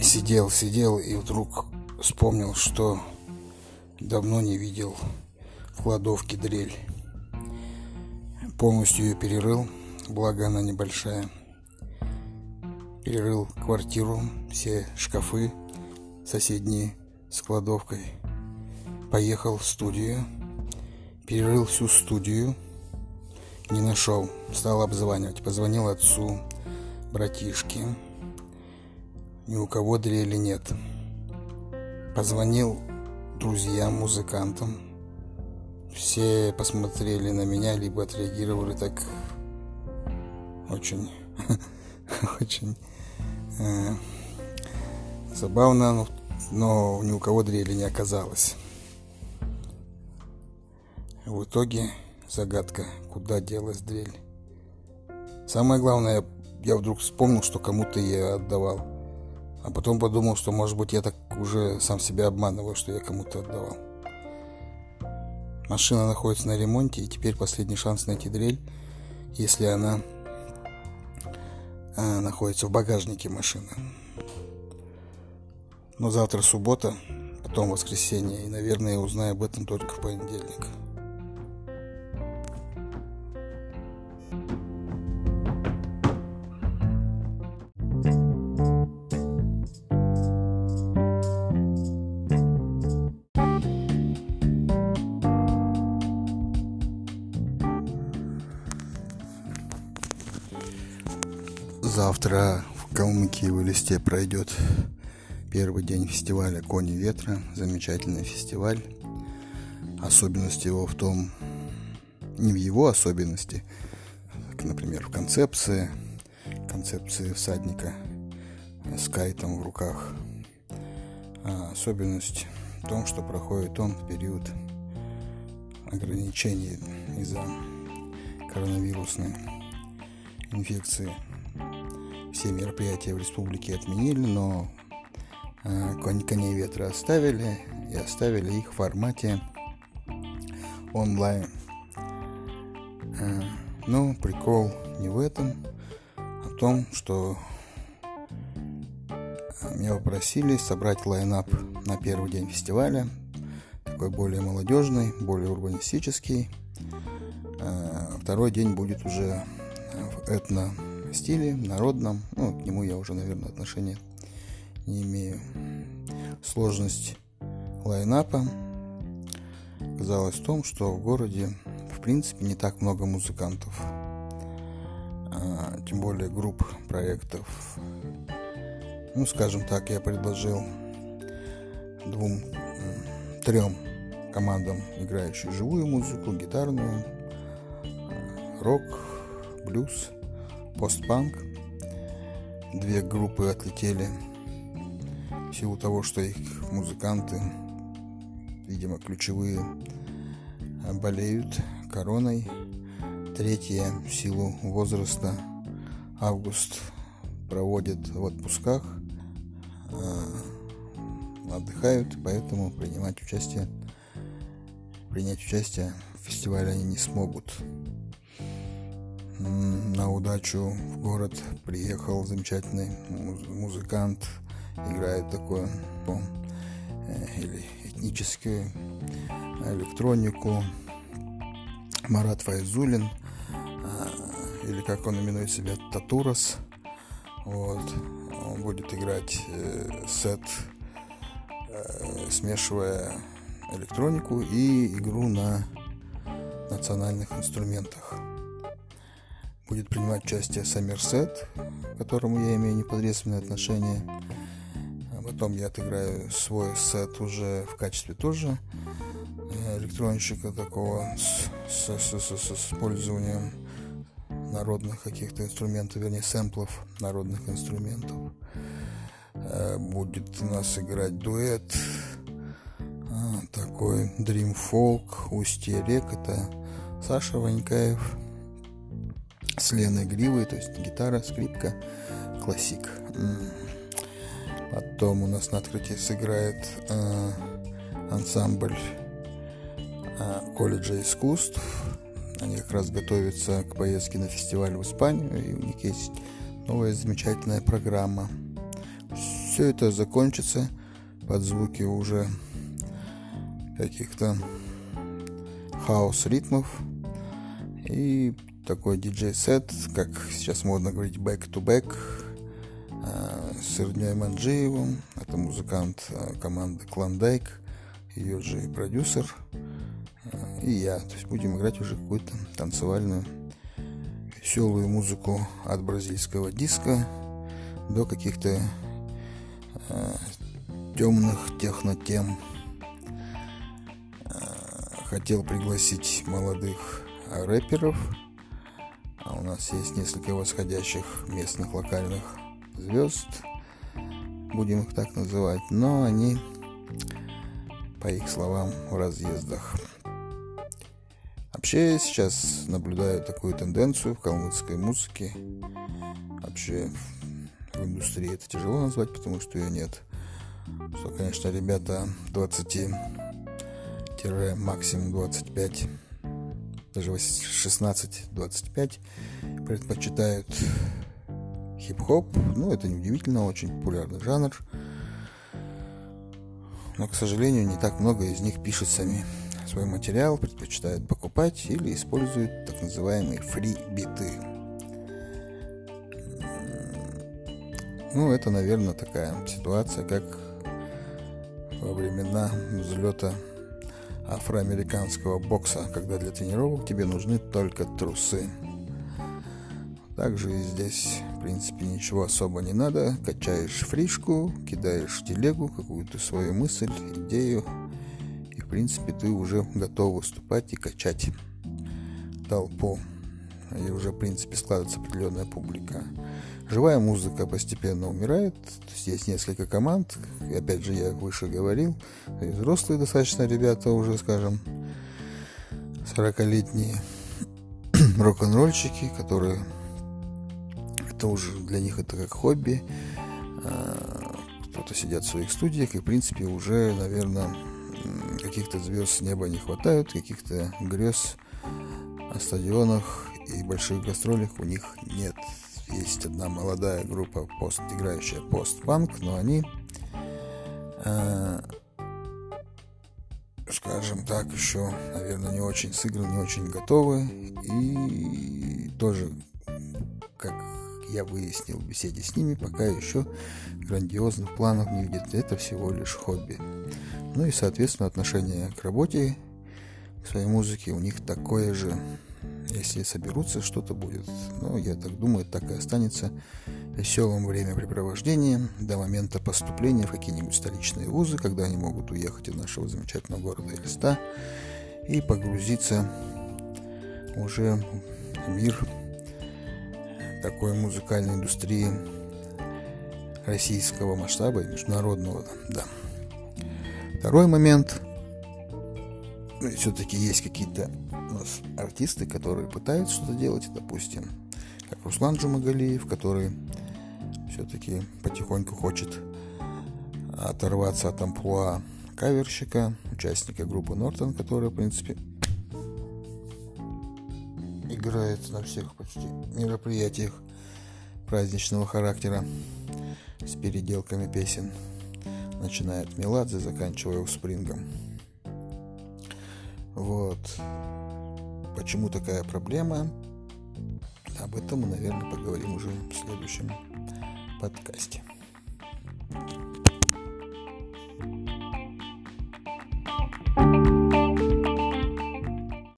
Сидел, сидел и вдруг вспомнил, что давно не видел в кладовке дрель. Полностью ее перерыл, благо она небольшая. Перерыл квартиру, все шкафы соседние с кладовкой. Поехал в студию, перерыл всю студию, не нашел. Стал обзванивать. Позвонил отцу, братишке. Ни у кого дрели нет. Позвонил друзьям, музыкантам. Все посмотрели на меня, либо отреагировали так очень, очень э, забавно, но, но ни у кого дрели не оказалось. В итоге загадка, куда делась дрель. Самое главное, я вдруг вспомнил, что кому-то я отдавал. А потом подумал, что, может быть, я так уже сам себя обманываю, что я кому-то отдавал. Машина находится на ремонте, и теперь последний шанс найти дрель, если она а, находится в багажнике машины. Но завтра суббота, потом воскресенье, и, наверное, я узнаю об этом только в понедельник. Завтра в Калмыкии листе пройдет первый день фестиваля «Кони ветра». Замечательный фестиваль. Особенность его в том, не в его особенности, как, например, в концепции, концепции всадника с кайтом в руках. А особенность в том, что проходит он в период ограничений из-за коронавирусной инфекции все мероприятия в республике отменили, но э, коней ветра оставили и оставили их в формате онлайн. Э, но прикол не в этом, а в том, что меня попросили собрать лайнап на первый день фестиваля, такой более молодежный, более урбанистический. Э, второй день будет уже в этно стиле, народном. Ну, к нему я уже, наверное, отношения не имею. Сложность лайнапа оказалась в том, что в городе, в принципе, не так много музыкантов. А, тем более групп, проектов. Ну, скажем так, я предложил двум, трем командам, играющим живую музыку, гитарную, рок, блюз – постпанк. Две группы отлетели в силу того, что их музыканты, видимо, ключевые, болеют короной. Третья в силу возраста август проводит в отпусках, а, отдыхают, поэтому принимать участие принять участие в фестивале они не смогут на удачу в город приехал замечательный музыкант, играет такое э, или этническую электронику. Марат Файзулин э, или как он именует себя Татурас вот. Он будет играть э, сет смешивая электронику и игру на национальных инструментах будет принимать участие Сомерсет, к которому я имею непосредственное отношение. А потом я отыграю свой сет уже в качестве тоже э, электронщика такого с, с, с, с, с использованием народных каких-то инструментов, вернее, сэмплов народных инструментов. Э, будет у нас играть дуэт а, такой Dream Folk, Устье рек, это Саша Ванькаев, с Леной Гривой, то есть гитара, скрипка, классик. Потом у нас на открытии сыграет э, ансамбль колледжа искусств. Они как раз готовятся к поездке на фестиваль в Испанию, и у них есть новая замечательная программа. Все это закончится под звуки уже каких-то хаос ритмов и такой диджей-сет, как сейчас модно говорить back-to-back, а, с Ирней Манджиевым. Это музыкант а, команды Клондайк, ее же продюсер. А, и я. То есть будем играть уже какую-то танцевальную веселую музыку от бразильского диска до каких-то э, темных технотем. Э, хотел пригласить молодых рэперов. У нас есть несколько восходящих местных локальных звезд, будем их так называть, но они, по их словам, в разъездах. Вообще сейчас наблюдаю такую тенденцию в калмыцкой музыке. Вообще в индустрии это тяжело назвать, потому что ее нет. Что, конечно, ребята 20 максимум 25 даже 16-25 предпочитают хип-хоп. Ну, это неудивительно, очень популярный жанр. Но, к сожалению, не так много из них пишет сами свой материал, предпочитают покупать или используют так называемые фри-биты. Ну, это, наверное, такая ситуация, как во времена взлета афроамериканского бокса, когда для тренировок тебе нужны только трусы. Также и здесь, в принципе, ничего особо не надо. Качаешь фришку, кидаешь телегу какую-то свою мысль, идею, и, в принципе, ты уже готов выступать и качать толпу. И уже, в принципе, складывается определенная публика. Живая музыка постепенно умирает. То есть есть несколько команд. И опять же, я выше говорил. Взрослые достаточно ребята уже, скажем, 40-летние рок-н-ролльщики, которые это уже для них это как хобби. А, кто-то сидят в своих студиях, и, в принципе, уже, наверное, каких-то звезд с неба не хватает, каких-то грез о стадионах и больших гастролях у них нет есть одна молодая группа, пост, играющая постпанк, но они, э, скажем так, еще, наверное, не очень сыграны, не очень готовы. И тоже, как я выяснил в беседе с ними, пока еще грандиозных планов не видят. Это всего лишь хобби. Ну и, соответственно, отношение к работе, к своей музыке у них такое же если соберутся, что-то будет. Но я так думаю, так и останется веселым времяпрепровождением до момента поступления в какие-нибудь столичные вузы, когда они могут уехать из нашего замечательного города Эльста и погрузиться уже в мир такой музыкальной индустрии российского масштаба и международного. Да. Второй момент – ну, все-таки есть какие-то нас артисты, которые пытаются что-то делать, допустим, как Руслан Джумагалиев, который все-таки потихоньку хочет оторваться от амплуа каверщика, участника группы Нортон, которая, в принципе, играет на всех почти мероприятиях праздничного характера с переделками песен, начиная от Меладзе, заканчивая Спрингом. Вот. Почему такая проблема? Об этом мы, наверное, поговорим уже в следующем подкасте.